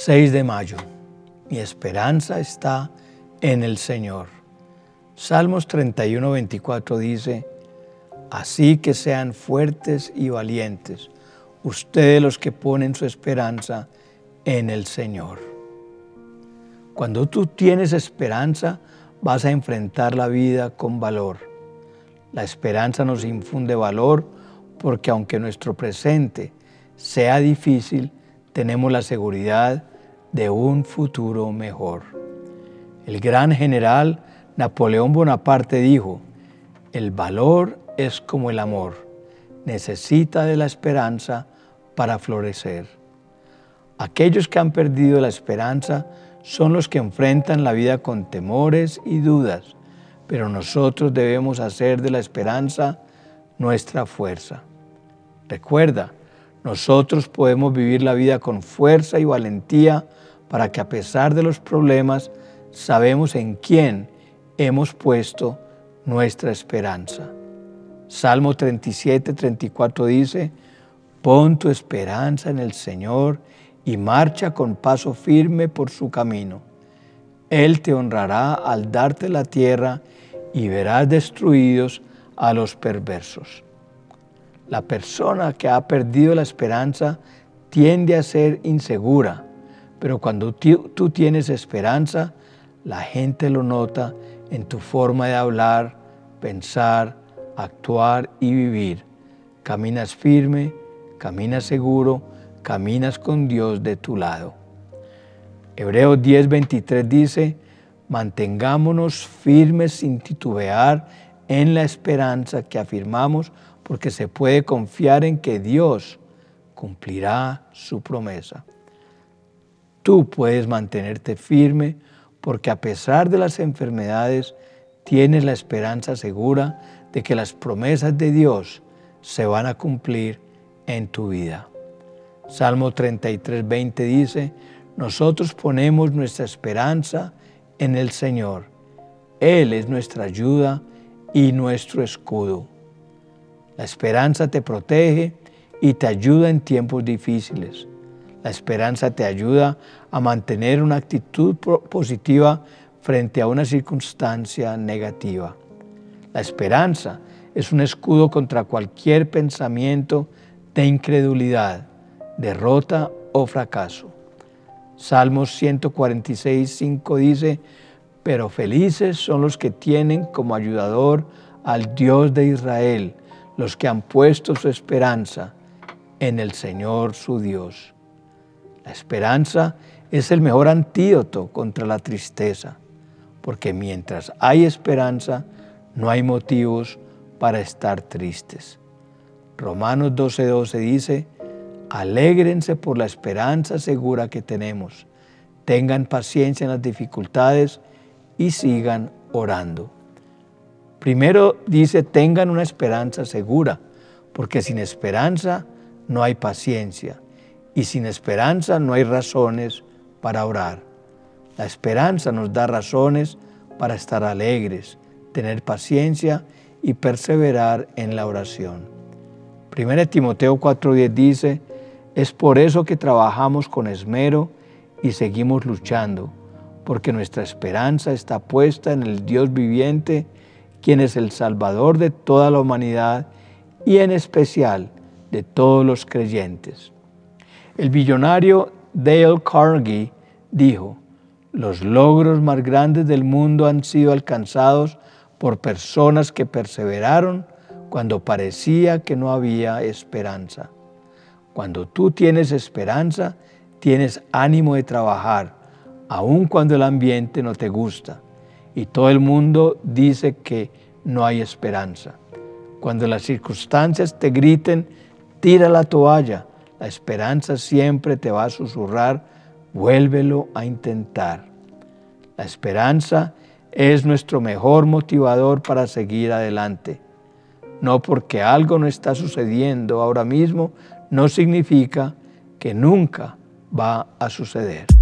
6 de mayo. Mi esperanza está en el Señor. Salmos 31, 24 dice, Así que sean fuertes y valientes, ustedes los que ponen su esperanza en el Señor. Cuando tú tienes esperanza, vas a enfrentar la vida con valor. La esperanza nos infunde valor porque aunque nuestro presente sea difícil, tenemos la seguridad de un futuro mejor. El gran general Napoleón Bonaparte dijo, el valor es como el amor, necesita de la esperanza para florecer. Aquellos que han perdido la esperanza son los que enfrentan la vida con temores y dudas, pero nosotros debemos hacer de la esperanza nuestra fuerza. Recuerda, nosotros podemos vivir la vida con fuerza y valentía para que a pesar de los problemas, sabemos en quién hemos puesto nuestra esperanza. Salmo 37, 34 dice, pon tu esperanza en el Señor y marcha con paso firme por su camino. Él te honrará al darte la tierra y verás destruidos a los perversos. La persona que ha perdido la esperanza tiende a ser insegura, pero cuando tú tienes esperanza, la gente lo nota en tu forma de hablar, pensar, actuar y vivir. Caminas firme, caminas seguro, caminas con Dios de tu lado. Hebreos 10:23 dice, mantengámonos firmes sin titubear en la esperanza que afirmamos porque se puede confiar en que Dios cumplirá su promesa. Tú puedes mantenerte firme porque a pesar de las enfermedades, tienes la esperanza segura de que las promesas de Dios se van a cumplir en tu vida. Salmo 33, 20 dice, nosotros ponemos nuestra esperanza en el Señor. Él es nuestra ayuda y nuestro escudo. La esperanza te protege y te ayuda en tiempos difíciles. La esperanza te ayuda a mantener una actitud positiva frente a una circunstancia negativa. La esperanza es un escudo contra cualquier pensamiento de incredulidad, derrota o fracaso. Salmos 146, 5 dice, pero felices son los que tienen como ayudador al Dios de Israel, los que han puesto su esperanza en el Señor su Dios. La esperanza es el mejor antídoto contra la tristeza, porque mientras hay esperanza, no hay motivos para estar tristes. Romanos 12:12 12 dice, alégrense por la esperanza segura que tenemos, tengan paciencia en las dificultades y sigan orando. Primero dice, tengan una esperanza segura, porque sin esperanza no hay paciencia y sin esperanza no hay razones para orar. La esperanza nos da razones para estar alegres, tener paciencia y perseverar en la oración. 1 Timoteo 4:10 dice, es por eso que trabajamos con esmero y seguimos luchando, porque nuestra esperanza está puesta en el Dios viviente, quien es el Salvador de toda la humanidad y en especial de todos los creyentes. El billonario Dale Carnegie dijo, los logros más grandes del mundo han sido alcanzados por personas que perseveraron cuando parecía que no había esperanza. Cuando tú tienes esperanza, tienes ánimo de trabajar, aun cuando el ambiente no te gusta y todo el mundo dice que no hay esperanza. Cuando las circunstancias te griten, tira la toalla, la esperanza siempre te va a susurrar, vuélvelo a intentar. La esperanza es nuestro mejor motivador para seguir adelante. No porque algo no está sucediendo ahora mismo, no significa que nunca va a suceder.